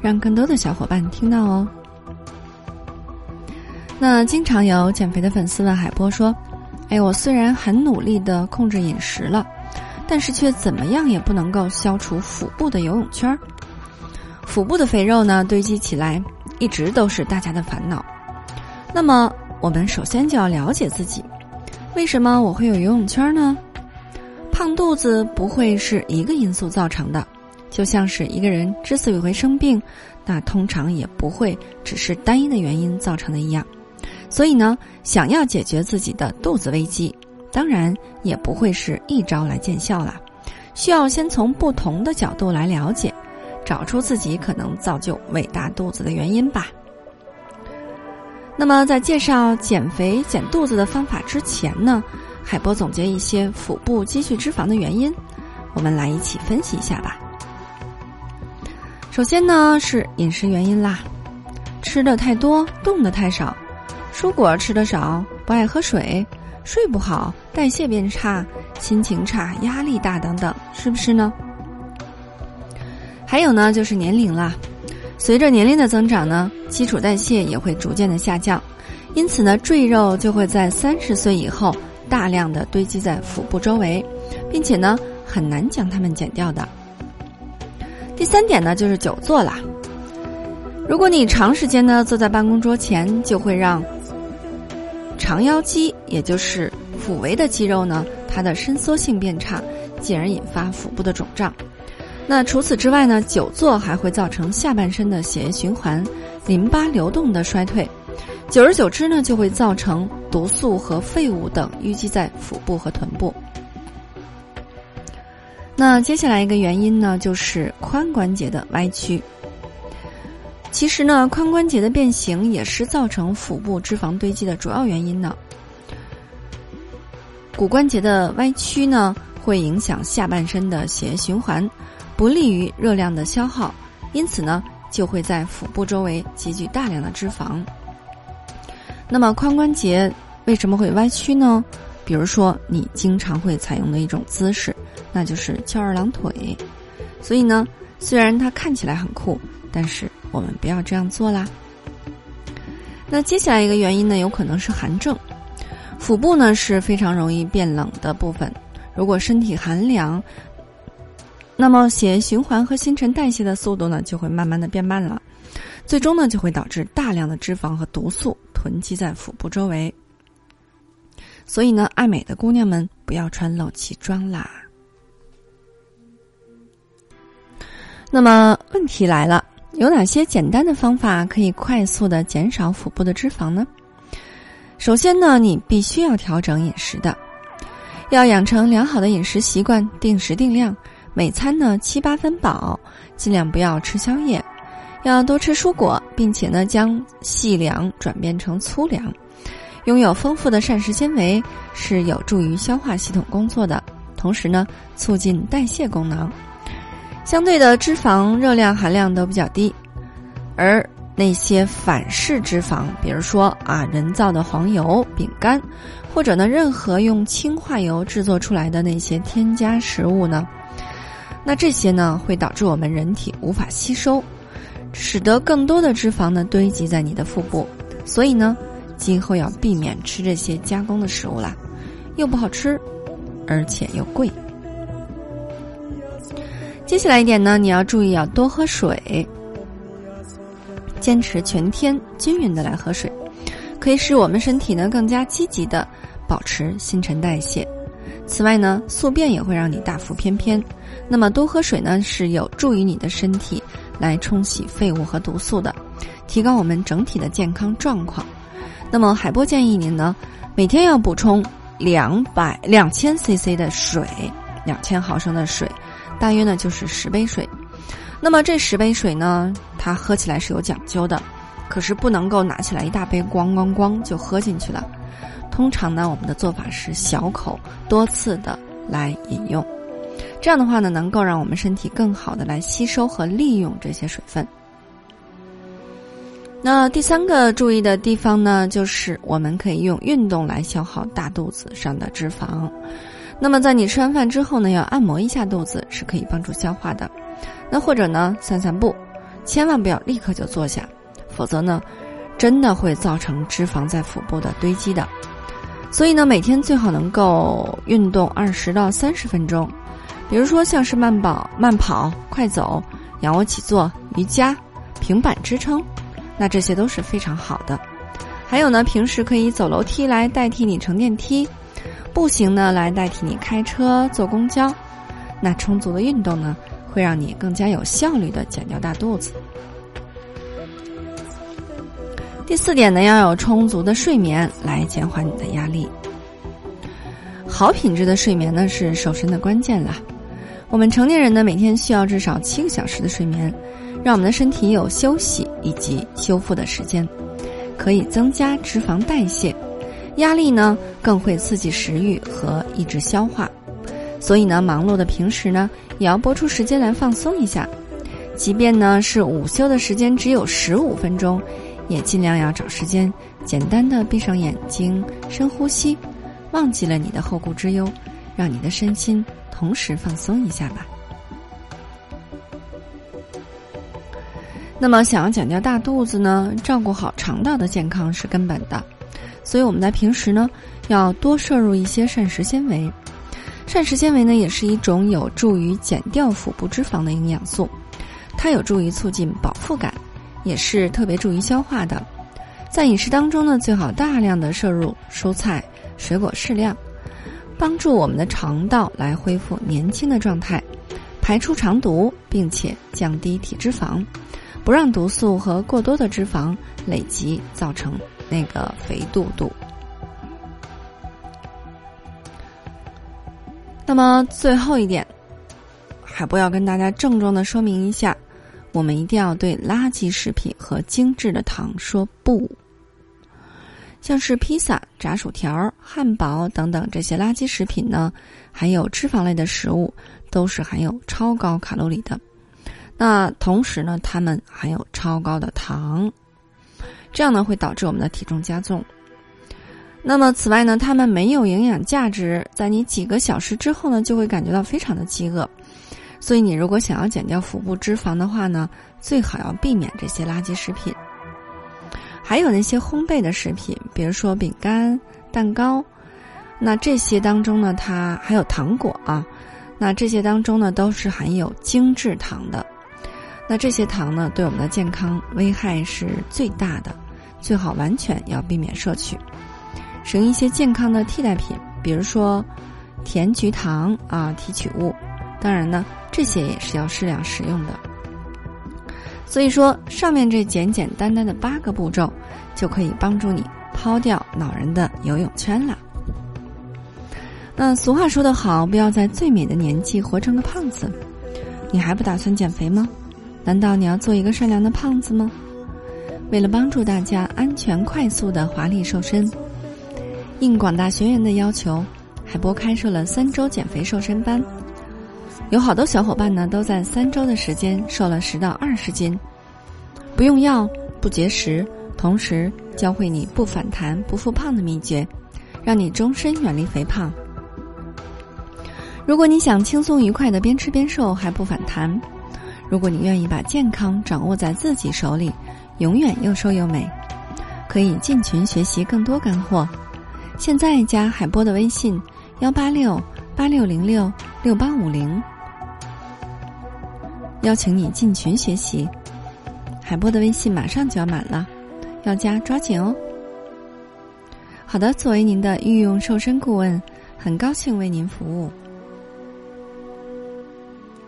让更多的小伙伴听到哦。那经常有减肥的粉丝问海波说：“哎，我虽然很努力的控制饮食了，但是却怎么样也不能够消除腹部的游泳圈儿。腹部的肥肉呢堆积起来，一直都是大家的烦恼。那么，我们首先就要了解自己，为什么我会有游泳圈呢？胖肚子不会是一个因素造成的。”就像是一个人之所以会生病，那通常也不会只是单一的原因造成的一样。所以呢，想要解决自己的肚子危机，当然也不会是一招来见效了。需要先从不同的角度来了解，找出自己可能造就伟大肚子的原因吧。那么，在介绍减肥减肚子的方法之前呢，海波总结一些腹部积蓄脂肪的原因，我们来一起分析一下吧。首先呢是饮食原因啦，吃的太多，动的太少，蔬果吃的少，不爱喝水，睡不好，代谢变差，心情差，压力大等等，是不是呢？还有呢就是年龄啦，随着年龄的增长呢，基础代谢也会逐渐的下降，因此呢赘肉就会在三十岁以后大量的堆积在腹部周围，并且呢很难将它们减掉的。第三点呢，就是久坐啦。如果你长时间呢坐在办公桌前，就会让长腰肌，也就是腹围的肌肉呢，它的伸缩性变差，进而引发腹部的肿胀。那除此之外呢，久坐还会造成下半身的血液循环、淋巴流动的衰退，久而久之呢，就会造成毒素和废物等淤积在腹部和臀部。那接下来一个原因呢，就是髋关节的歪曲。其实呢，髋关节的变形也是造成腹部脂肪堆积的主要原因呢。骨关节的歪曲呢，会影响下半身的血液循环，不利于热量的消耗，因此呢，就会在腹部周围积聚大量的脂肪。那么髋关节为什么会歪曲呢？比如说，你经常会采用的一种姿势，那就是翘二郎腿。所以呢，虽然它看起来很酷，但是我们不要这样做啦。那接下来一个原因呢，有可能是寒症。腹部呢是非常容易变冷的部分。如果身体寒凉，那么血液循环和新陈代谢的速度呢就会慢慢的变慢了，最终呢就会导致大量的脂肪和毒素囤积在腹部周围。所以呢，爱美的姑娘们不要穿露脐装啦。那么问题来了，有哪些简单的方法可以快速的减少腹部的脂肪呢？首先呢，你必须要调整饮食的，要养成良好的饮食习惯，定时定量，每餐呢七八分饱，尽量不要吃宵夜，要多吃蔬果，并且呢将细粮转变成粗粮。拥有丰富的膳食纤维是有助于消化系统工作的，同时呢，促进代谢功能。相对的，脂肪热量含量都比较低，而那些反式脂肪，比如说啊，人造的黄油、饼干，或者呢，任何用氢化油制作出来的那些添加食物呢，那这些呢，会导致我们人体无法吸收，使得更多的脂肪呢堆积在你的腹部，所以呢。今后要避免吃这些加工的食物啦，又不好吃，而且又贵。接下来一点呢，你要注意要多喝水，坚持全天均匀的来喝水，可以使我们身体呢更加积极的保持新陈代谢。此外呢，宿便也会让你大腹翩翩。那么多喝水呢，是有助于你的身体来冲洗废物和毒素的，提高我们整体的健康状况。那么海波建议您呢，每天要补充两百两千 CC 的水，两千毫升的水，大约呢就是十杯水。那么这十杯水呢，它喝起来是有讲究的，可是不能够拿起来一大杯咣咣咣就喝进去了。通常呢，我们的做法是小口多次的来饮用，这样的话呢，能够让我们身体更好的来吸收和利用这些水分。那第三个注意的地方呢，就是我们可以用运动来消耗大肚子上的脂肪。那么在你吃完饭之后呢，要按摩一下肚子，是可以帮助消化的。那或者呢，散散步，千万不要立刻就坐下，否则呢，真的会造成脂肪在腹部的堆积的。所以呢，每天最好能够运动二十到三十分钟，比如说像是慢跑、慢跑、快走、仰卧起坐、瑜伽、平板支撑。那这些都是非常好的，还有呢，平时可以走楼梯来代替你乘电梯，步行呢来代替你开车坐公交。那充足的运动呢，会让你更加有效率的减掉大肚子。第四点呢，要有充足的睡眠来减缓你的压力。好品质的睡眠呢是瘦身的关键了。我们成年人呢每天需要至少七个小时的睡眠。让我们的身体有休息以及修复的时间，可以增加脂肪代谢。压力呢，更会刺激食欲和抑制消化。所以呢，忙碌的平时呢，也要拨出时间来放松一下。即便呢是午休的时间只有十五分钟，也尽量要找时间，简单的闭上眼睛，深呼吸，忘记了你的后顾之忧，让你的身心同时放松一下吧。那么，想要减掉大肚子呢，照顾好肠道的健康是根本的。所以我们在平时呢，要多摄入一些膳食纤维。膳食纤维呢，也是一种有助于减掉腹部脂肪的营养素，它有助于促进饱腹感，也是特别助于消化的。在饮食当中呢，最好大量的摄入蔬菜、水果适量，帮助我们的肠道来恢复年轻的状态，排出肠毒，并且降低体脂肪。不让毒素和过多的脂肪累积，造成那个肥肚肚。那么最后一点，海波要跟大家郑重的说明一下，我们一定要对垃圾食品和精致的糖说不。像是披萨、炸薯条、汉堡等等这些垃圾食品呢，含有脂肪类的食物，都是含有超高卡路里的。那同时呢，它们含有超高的糖，这样呢会导致我们的体重加重。那么此外呢，它们没有营养价值，在你几个小时之后呢，就会感觉到非常的饥饿。所以你如果想要减掉腹部脂肪的话呢，最好要避免这些垃圾食品。还有那些烘焙的食品，比如说饼干、蛋糕，那这些当中呢，它还有糖果啊，那这些当中呢，都是含有精制糖的。那这些糖呢，对我们的健康危害是最大的，最好完全要避免摄取，使用一些健康的替代品，比如说甜菊糖啊提取物。当然呢，这些也是要适量食用的。所以说，上面这简简单单的八个步骤，就可以帮助你抛掉恼人的游泳圈了。那俗话说得好，不要在最美的年纪活成个胖子。你还不打算减肥吗？难道你要做一个善良的胖子吗？为了帮助大家安全快速的华丽瘦身，应广大学员的要求，海波开设了三周减肥瘦身班。有好多小伙伴呢，都在三周的时间瘦了十到二十斤，不用药不节食，同时教会你不反弹不复胖的秘诀，让你终身远离肥胖。如果你想轻松愉快的边吃边瘦还不反弹。如果你愿意把健康掌握在自己手里，永远又瘦又美，可以进群学习更多干货。现在加海波的微信：幺八六八六零六六八五零，邀请你进群学习。海波的微信马上就要满了，要加抓紧哦。好的，作为您的御用瘦身顾问，很高兴为您服务。